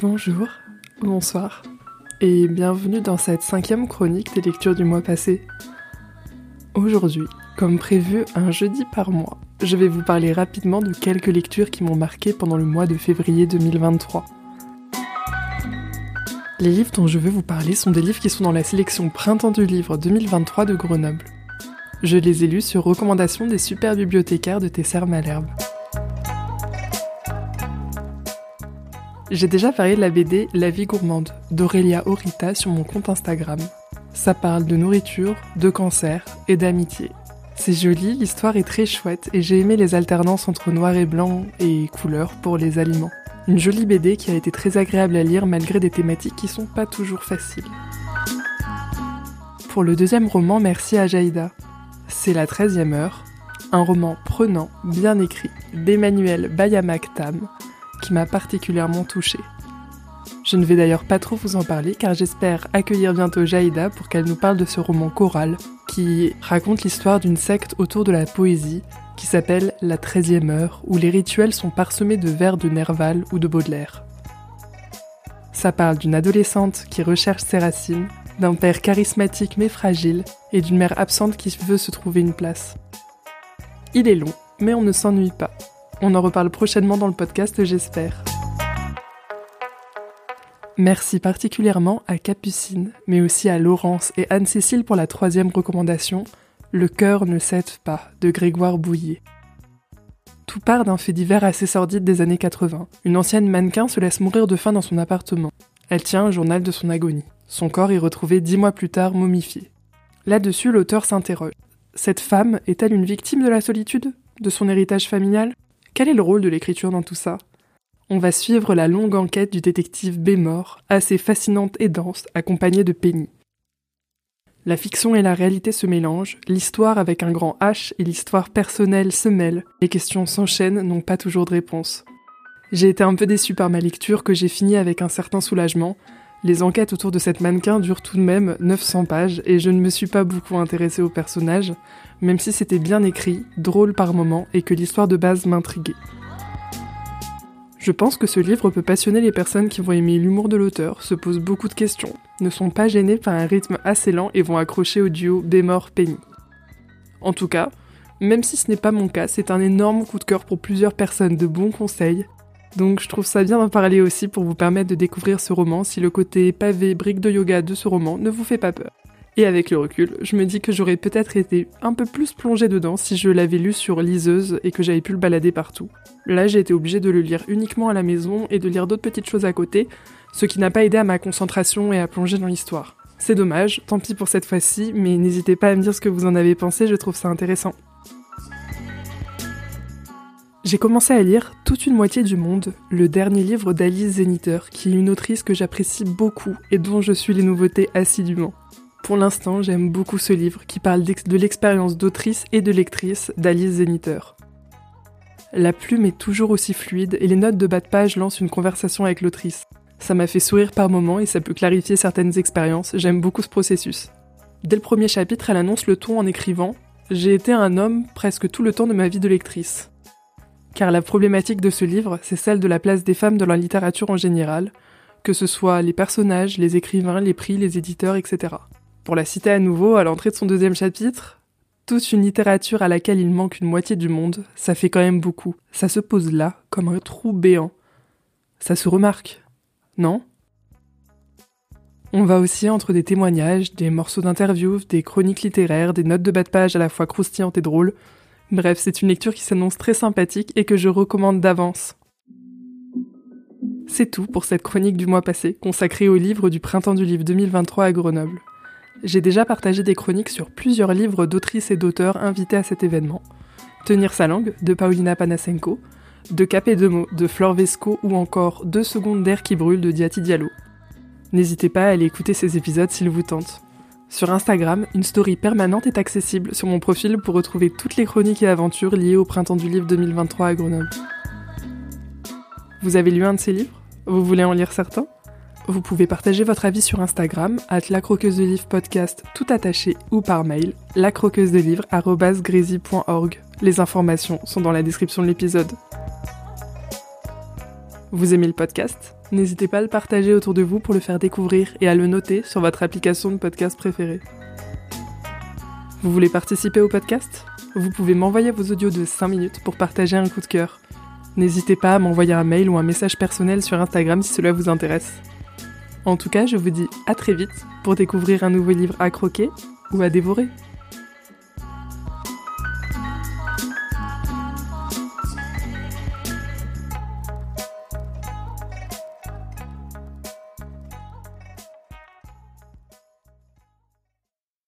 Bonjour, bonsoir, et bienvenue dans cette cinquième chronique des lectures du mois passé. Aujourd'hui, comme prévu un jeudi par mois, je vais vous parler rapidement de quelques lectures qui m'ont marqué pendant le mois de février 2023. Les livres dont je veux vous parler sont des livres qui sont dans la sélection Printemps du livre 2023 de Grenoble. Je les ai lus sur recommandation des super bibliothécaires de Tesser Malherbe. J'ai déjà parlé de la BD La vie gourmande d'Aurélia Orita sur mon compte Instagram. Ça parle de nourriture, de cancer et d'amitié. C'est joli, l'histoire est très chouette et j'ai aimé les alternances entre noir et blanc et couleur pour les aliments. Une jolie BD qui a été très agréable à lire malgré des thématiques qui sont pas toujours faciles. Pour le deuxième roman, merci à Jaïda. C'est la 13e heure, un roman prenant, bien écrit, d'Emmanuel Bayamak Tam, qui m'a particulièrement touchée. Je ne vais d'ailleurs pas trop vous en parler car j'espère accueillir bientôt Jaïda pour qu'elle nous parle de ce roman choral qui raconte l'histoire d'une secte autour de la poésie qui s'appelle La 13e heure où les rituels sont parsemés de vers de Nerval ou de Baudelaire. Ça parle d'une adolescente qui recherche ses racines, d'un père charismatique mais fragile et d'une mère absente qui veut se trouver une place. Il est long, mais on ne s'ennuie pas. On en reparle prochainement dans le podcast, j'espère. Merci particulièrement à Capucine, mais aussi à Laurence et Anne-Cécile pour la troisième recommandation, Le cœur ne cède pas, de Grégoire Bouillet. Tout part d'un fait divers assez sordide des années 80. Une ancienne mannequin se laisse mourir de faim dans son appartement. Elle tient un journal de son agonie. Son corps est retrouvé dix mois plus tard momifié. Là-dessus, l'auteur s'interroge. Cette femme est-elle une victime de la solitude? De son héritage familial? Quel est le rôle de l'écriture dans tout ça? On va suivre la longue enquête du détective Bémor, assez fascinante et dense, accompagnée de Penny. La fiction et la réalité se mélangent, l'histoire avec un grand H et l'histoire personnelle se mêlent, les questions s'enchaînent, n'ont pas toujours de réponse. J'ai été un peu déçu par ma lecture que j'ai fini avec un certain soulagement. Les enquêtes autour de cette mannequin durent tout de même 900 pages et je ne me suis pas beaucoup intéressée au personnage, même si c'était bien écrit, drôle par moments et que l'histoire de base m'intriguait. Je pense que ce livre peut passionner les personnes qui vont aimer l'humour de l'auteur, se posent beaucoup de questions, ne sont pas gênées par un rythme assez lent et vont accrocher au duo Bémor-Penny. En tout cas, même si ce n'est pas mon cas, c'est un énorme coup de cœur pour plusieurs personnes de bons conseils, donc je trouve ça bien d'en parler aussi pour vous permettre de découvrir ce roman si le côté pavé brique de yoga de ce roman ne vous fait pas peur. Et avec le recul, je me dis que j'aurais peut-être été un peu plus plongée dedans si je l'avais lu sur liseuse et que j'avais pu le balader partout. Là, j'ai été obligée de le lire uniquement à la maison et de lire d'autres petites choses à côté, ce qui n'a pas aidé à ma concentration et à plonger dans l'histoire. C'est dommage, tant pis pour cette fois-ci, mais n'hésitez pas à me dire ce que vous en avez pensé, je trouve ça intéressant. J'ai commencé à lire Toute une moitié du monde, le dernier livre d'Alice Zeniter, qui est une autrice que j'apprécie beaucoup et dont je suis les nouveautés assidûment. Pour l'instant, j'aime beaucoup ce livre qui parle de l'expérience d'autrice et de lectrice d'Alice Zeniter. La plume est toujours aussi fluide et les notes de bas de page lancent une conversation avec l'autrice. Ça m'a fait sourire par moments et ça peut clarifier certaines expériences, j'aime beaucoup ce processus. Dès le premier chapitre, elle annonce le ton en écrivant J'ai été un homme presque tout le temps de ma vie de lectrice. Car la problématique de ce livre, c'est celle de la place des femmes dans la littérature en général, que ce soit les personnages, les écrivains, les prix, les éditeurs, etc. Pour la citer à nouveau, à l'entrée de son deuxième chapitre, toute une littérature à laquelle il manque une moitié du monde, ça fait quand même beaucoup. Ça se pose là, comme un trou béant. Ça se remarque, non? On va aussi entre des témoignages, des morceaux d'interviews, des chroniques littéraires, des notes de bas de page à la fois croustillantes et drôles. Bref, c'est une lecture qui s'annonce très sympathique et que je recommande d'avance. C'est tout pour cette chronique du mois passé, consacrée au livre du printemps du livre 2023 à Grenoble. J'ai déjà partagé des chroniques sur plusieurs livres d'autrices et d'auteurs invités à cet événement. Tenir sa langue de Paulina Panasenko, De Cap et de mots de Flore Vesco ou encore Deux secondes d'air qui brûle de Diati Diallo. N'hésitez pas à aller écouter ces épisodes s'ils vous tentent. Sur Instagram, une story permanente est accessible sur mon profil pour retrouver toutes les chroniques et aventures liées au printemps du livre 2023 à Grenoble. Vous avez lu un de ces livres? Vous voulez en lire certains? Vous pouvez partager votre avis sur Instagram, at la croqueuse de livre podcast tout attaché ou par mail, lacroqueuse de livre Les informations sont dans la description de l'épisode. Vous aimez le podcast? N'hésitez pas à le partager autour de vous pour le faire découvrir et à le noter sur votre application de podcast préférée. Vous voulez participer au podcast? Vous pouvez m'envoyer vos audios de 5 minutes pour partager un coup de cœur. N'hésitez pas à m'envoyer un mail ou un message personnel sur Instagram si cela vous intéresse. En tout cas, je vous dis à très vite pour découvrir un nouveau livre à croquer ou à dévorer.